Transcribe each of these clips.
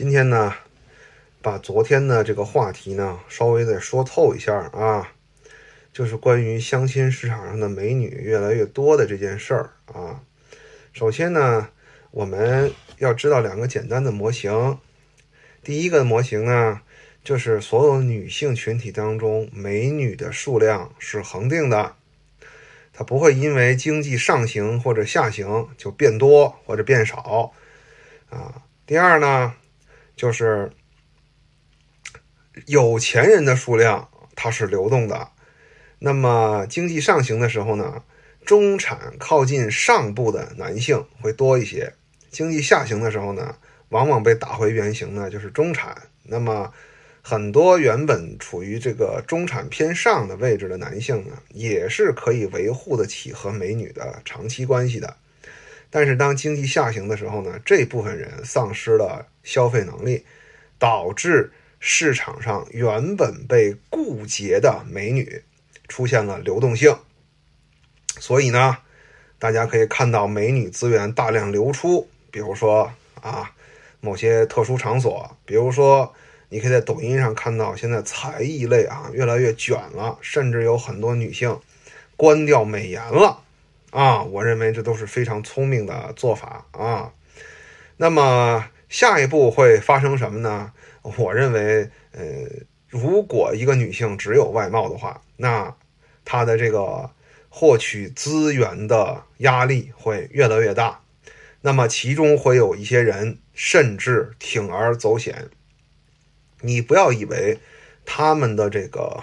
今天呢，把昨天的这个话题呢稍微再说透一下啊，就是关于相亲市场上的美女越来越多的这件事儿啊。首先呢，我们要知道两个简单的模型。第一个模型呢，就是所有女性群体当中美女的数量是恒定的，它不会因为经济上行或者下行就变多或者变少啊。第二呢。就是有钱人的数量它是流动的，那么经济上行的时候呢，中产靠近上部的男性会多一些；经济下行的时候呢，往往被打回原形呢，就是中产。那么很多原本处于这个中产偏上的位置的男性呢，也是可以维护得起和美女的长期关系的。但是当经济下行的时候呢，这部分人丧失了消费能力，导致市场上原本被固结的美女出现了流动性。所以呢，大家可以看到美女资源大量流出，比如说啊，某些特殊场所，比如说你可以在抖音上看到现在才艺类啊越来越卷了，甚至有很多女性关掉美颜了。啊，我认为这都是非常聪明的做法啊。那么下一步会发生什么呢？我认为，呃，如果一个女性只有外貌的话，那她的这个获取资源的压力会越来越大。那么其中会有一些人甚至铤而走险。你不要以为他们的这个，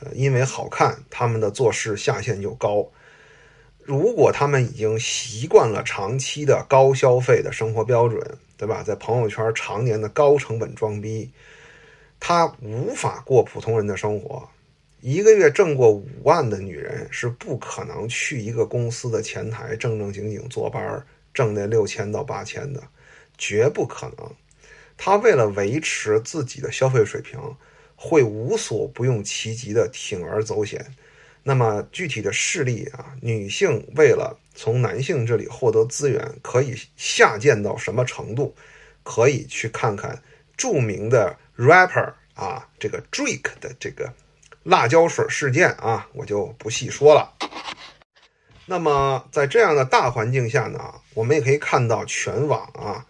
呃，因为好看，他们的做事下限就高。如果他们已经习惯了长期的高消费的生活标准，对吧？在朋友圈常年的高成本装逼，他无法过普通人的生活。一个月挣过五万的女人是不可能去一个公司的前台正正经经坐班挣那六千到八千的，绝不可能。她为了维持自己的消费水平，会无所不用其极的铤而走险。那么具体的事例啊，女性为了从男性这里获得资源，可以下贱到什么程度？可以去看看著名的 rapper 啊，这个 Drake 的这个辣椒水事件啊，我就不细说了。那么在这样的大环境下呢，我们也可以看到全网啊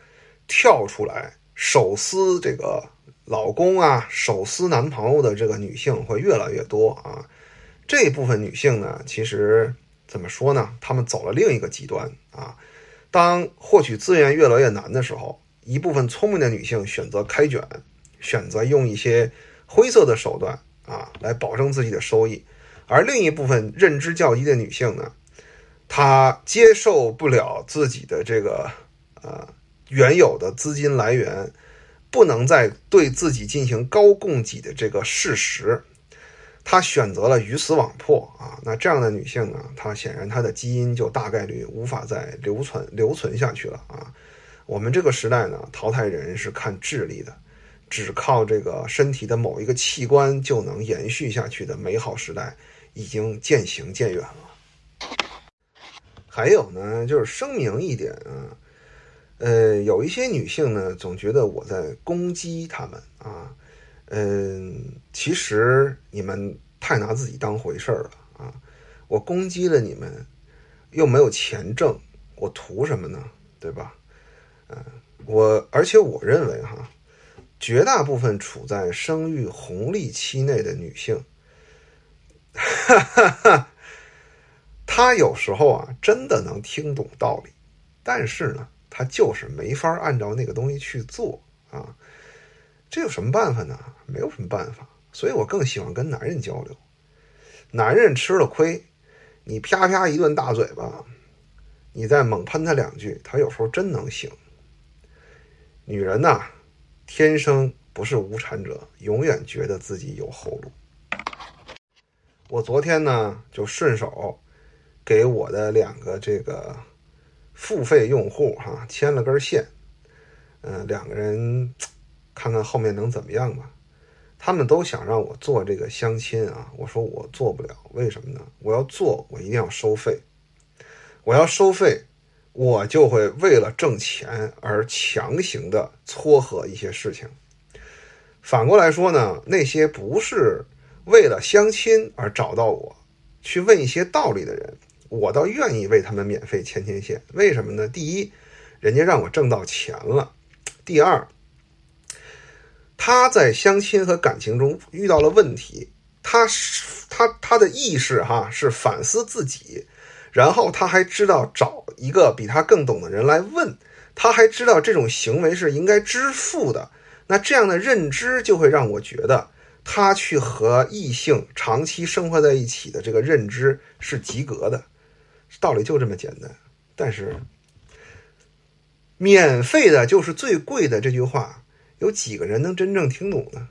跳出来手撕这个老公啊，手撕男朋友的这个女性会越来越多啊。这部分女性呢，其实怎么说呢？她们走了另一个极端啊。当获取资源越来越难的时候，一部分聪明的女性选择开卷，选择用一些灰色的手段啊来保证自己的收益；而另一部分认知较低的女性呢，她接受不了自己的这个呃原有的资金来源不能再对自己进行高供给的这个事实。她选择了鱼死网破啊，那这样的女性呢，她显然她的基因就大概率无法再留存留存下去了啊。我们这个时代呢，淘汰人是看智力的，只靠这个身体的某一个器官就能延续下去的美好时代已经渐行渐远了。还有呢，就是声明一点啊，呃，有一些女性呢，总觉得我在攻击她们啊。嗯，其实你们太拿自己当回事儿了啊！我攻击了你们，又没有钱挣，我图什么呢？对吧？嗯，我而且我认为哈，绝大部分处在生育红利期内的女性，哈哈哈，她有时候啊，真的能听懂道理，但是呢，她就是没法按照那个东西去做啊。这有什么办法呢？没有什么办法，所以我更喜欢跟男人交流。男人吃了亏，你啪啪一顿大嘴巴，你再猛喷他两句，他有时候真能醒。女人呐，天生不是无产者，永远觉得自己有后路。我昨天呢，就顺手给我的两个这个付费用户哈牵了根线，嗯，两个人。看看后面能怎么样吧？他们都想让我做这个相亲啊，我说我做不了，为什么呢？我要做，我一定要收费。我要收费，我就会为了挣钱而强行的撮合一些事情。反过来说呢，那些不是为了相亲而找到我去问一些道理的人，我倒愿意为他们免费牵牵线。为什么呢？第一，人家让我挣到钱了；第二，他在相亲和感情中遇到了问题，他是他他的意识哈是反思自己，然后他还知道找一个比他更懂的人来问，他还知道这种行为是应该支付的。那这样的认知就会让我觉得，他去和异性长期生活在一起的这个认知是及格的，道理就这么简单。但是，免费的就是最贵的这句话，有几个人能真正听懂呢？